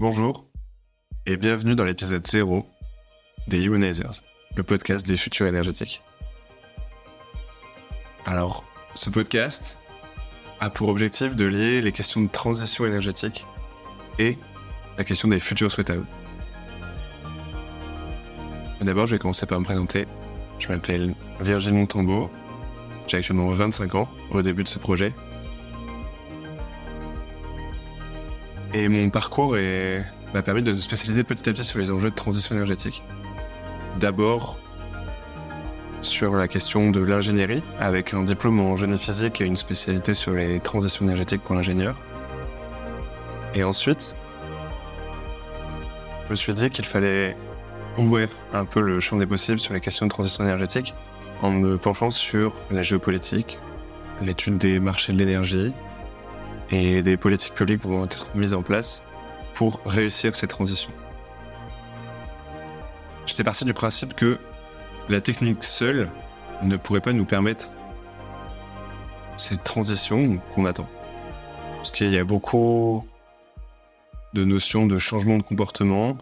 Bonjour et bienvenue dans l'épisode 0 des Humanizers, le podcast des futurs énergétiques. Alors, ce podcast a pour objectif de lier les questions de transition énergétique et la question des futurs souhaitables. D'abord, je vais commencer par me présenter. Je m'appelle Virginie Montambeau. J'ai actuellement 25 ans au début de ce projet. Et mon parcours m'a permis de me spécialiser petit à petit sur les enjeux de transition énergétique. D'abord sur la question de l'ingénierie, avec un diplôme en génie physique et une spécialité sur les transitions énergétiques pour l'ingénieur. Et ensuite, je me suis dit qu'il fallait ouvrir un peu le champ des possibles sur les questions de transition énergétique en me penchant sur la géopolitique, l'étude des marchés de l'énergie et des politiques publiques vont être mises en place pour réussir cette transition. J'étais parti du principe que la technique seule ne pourrait pas nous permettre cette transition qu'on attend. Parce qu'il y a beaucoup de notions de changement de comportement,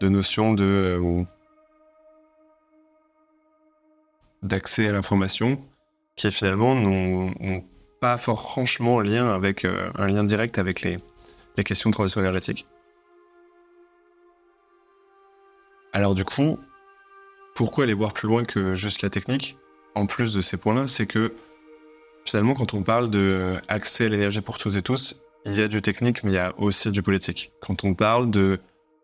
de notions de euh, d'accès à l'information qui finalement n'ont pas franchement lien avec euh, un lien direct avec les, les questions de transition énergétique. Alors du coup, pourquoi aller voir plus loin que juste la technique? En plus de ces points-là, c'est que finalement, quand on parle de accès à l'énergie pour tous et tous, il y a du technique, mais il y a aussi du politique. Quand on parle de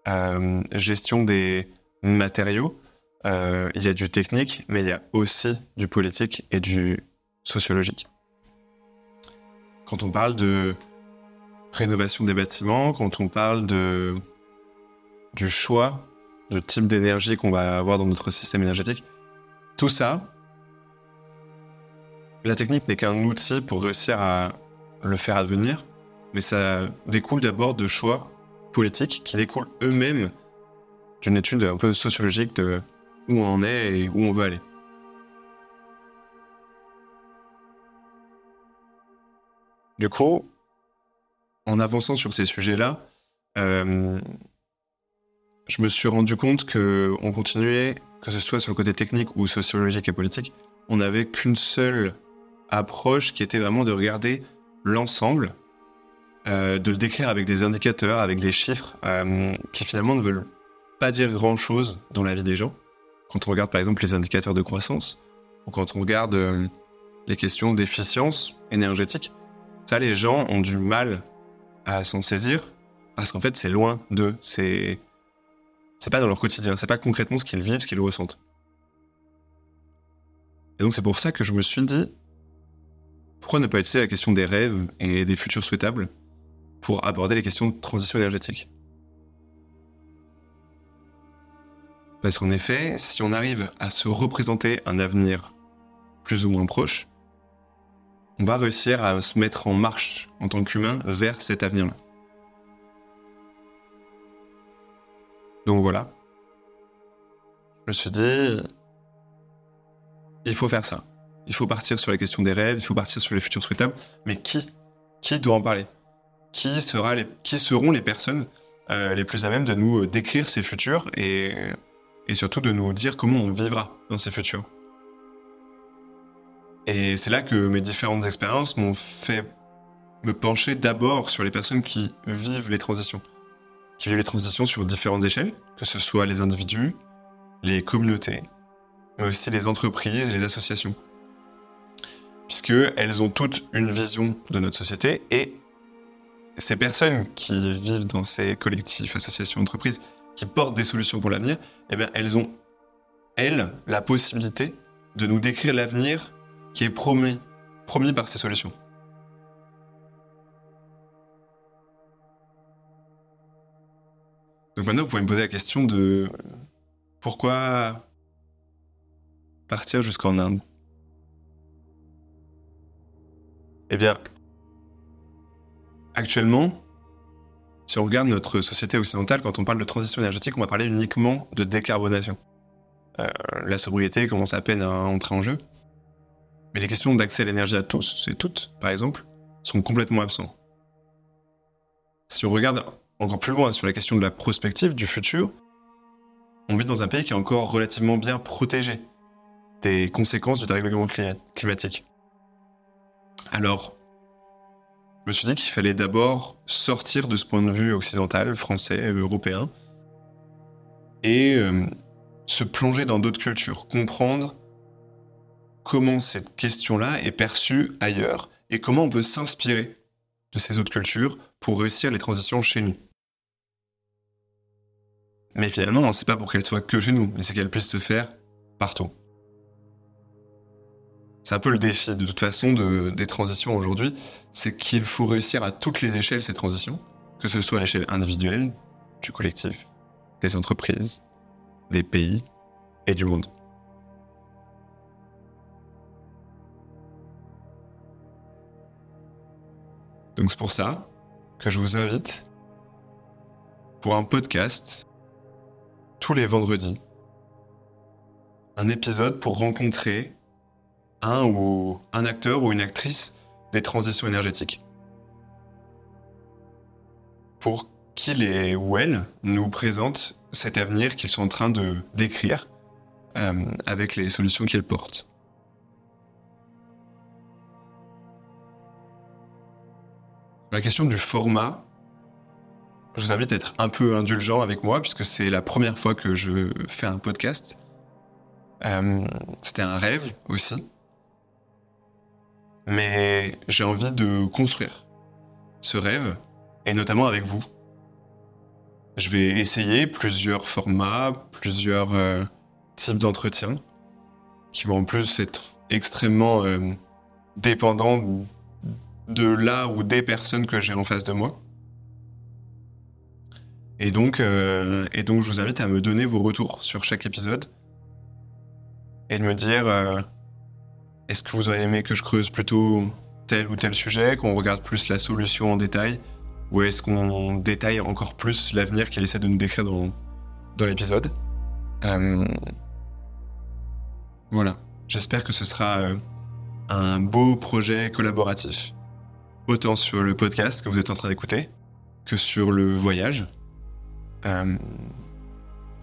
euh, gestion des matériaux, euh, il y a du technique, mais il y a aussi du politique et du sociologique. Quand on parle de rénovation des bâtiments, quand on parle de, du choix du type d'énergie qu'on va avoir dans notre système énergétique, tout ça, la technique n'est qu'un outil pour réussir à le faire advenir, mais ça découle d'abord de choix politiques qui découlent eux-mêmes d'une étude un peu sociologique de où on est et où on veut aller. Du coup, en avançant sur ces sujets-là, euh, je me suis rendu compte que on continuait, que ce soit sur le côté technique ou sociologique et politique, on n'avait qu'une seule approche qui était vraiment de regarder l'ensemble, euh, de le décrire avec des indicateurs, avec des chiffres euh, qui finalement ne veulent pas dire grand-chose dans la vie des gens. Quand on regarde par exemple les indicateurs de croissance, ou quand on regarde les questions d'efficience énergétique, ça les gens ont du mal à s'en saisir parce qu'en fait c'est loin d'eux, c'est c'est pas dans leur quotidien, c'est pas concrètement ce qu'ils vivent, ce qu'ils ressentent. Et donc c'est pour ça que je me suis dit pourquoi ne pas utiliser la question des rêves et des futurs souhaitables pour aborder les questions de transition énergétique? Parce qu'en effet, si on arrive à se représenter un avenir plus ou moins proche, on va réussir à se mettre en marche en tant qu'humain vers cet avenir-là. Donc voilà. Je me suis dit, il faut faire ça. Il faut partir sur la question des rêves, il faut partir sur les futurs souhaitables. Mais qui Qui doit en parler? Qui, sera les, qui seront les personnes euh, les plus à même de nous décrire ces futurs et et surtout de nous dire comment on vivra dans ces futurs? Et c'est là que mes différentes expériences m'ont fait me pencher d'abord sur les personnes qui vivent les transitions. Qui vivent les transitions sur différentes échelles, que ce soit les individus, les communautés, mais aussi les entreprises et les associations. Puisqu'elles ont toutes une vision de notre société et ces personnes qui vivent dans ces collectifs, associations, entreprises, qui portent des solutions pour l'avenir, eh bien, elles ont, elles, la possibilité de nous décrire l'avenir qui est promis, promis par ces solutions. Donc maintenant, vous pouvez me poser la question de pourquoi partir jusqu'en Inde? Eh bien, actuellement, si on regarde notre société occidentale, quand on parle de transition énergétique, on va parler uniquement de décarbonation. Euh, la sobriété commence à peine à entrer en jeu. Mais les questions d'accès à l'énergie à tous, c'est toutes, par exemple, sont complètement absents. Si on regarde encore plus loin sur la question de la prospective du futur, on vit dans un pays qui est encore relativement bien protégé des conséquences du dérèglement climatique. Alors, je me suis dit qu'il fallait d'abord sortir de ce point de vue occidental, français, européen, et euh, se plonger dans d'autres cultures, comprendre comment cette question-là est perçue ailleurs et comment on peut s'inspirer de ces autres cultures pour réussir les transitions chez nous. Mais finalement, on sait pas pour qu'elles soient que chez nous, mais c'est qu'elles puissent se faire partout. C'est un peu le défi de toute façon des transitions aujourd'hui, c'est qu'il faut réussir à toutes les échelles ces transitions, que ce soit à l'échelle individuelle, du collectif, des entreprises, des pays et du monde. Donc c'est pour ça que je vous invite pour un podcast tous les vendredis. Un épisode pour rencontrer un ou un acteur ou une actrice des transitions énergétiques. Pour qu'il et ou elle nous présentent cet avenir qu'ils sont en train de décrire euh, avec les solutions qu'ils portent. La question du format, je vous invite à être un peu indulgent avec moi puisque c'est la première fois que je fais un podcast. Euh, c'était un rêve aussi. Mais j'ai envie de construire ce rêve, et notamment avec vous. Je vais essayer plusieurs formats, plusieurs euh, types d'entretiens, qui vont en plus être extrêmement euh, dépendants de là ou des personnes que j'ai en face de moi. Et donc, euh, et donc, je vous invite à me donner vos retours sur chaque épisode et de me dire est-ce que vous auriez aimé que je creuse plutôt tel ou tel sujet, qu'on regarde plus la solution en détail Ou est-ce qu'on détaille encore plus l'avenir qu'il essaie de nous décrire dans, dans l'épisode euh, Voilà. J'espère que ce sera euh, un beau projet collaboratif. Autant sur le podcast que vous êtes en train d'écouter que sur le voyage. Euh,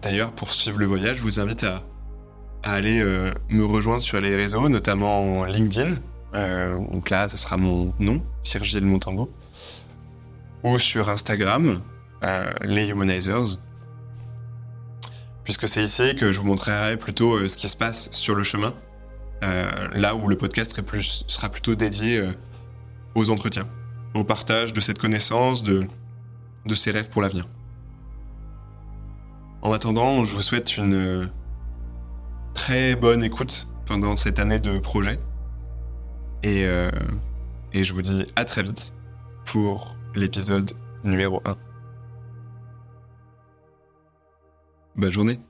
d'ailleurs, pour suivre le voyage, je vous invite à aller euh, me rejoindre sur les réseaux, notamment LinkedIn. Euh, donc là, ce sera mon nom, Virgile Montango. Ou sur Instagram, les Humanizers. Puisque c'est ici que je vous montrerai plutôt ce qui se passe sur le chemin. là où le podcast sera plutôt dédié aux entretiens, au partage de cette connaissance, de, de ces rêves pour l'avenir. En attendant, je vous souhaite une très bonne écoute pendant cette année de projet. Et, euh, et je vous dis à très vite pour l'épisode numéro 1. Bonne journée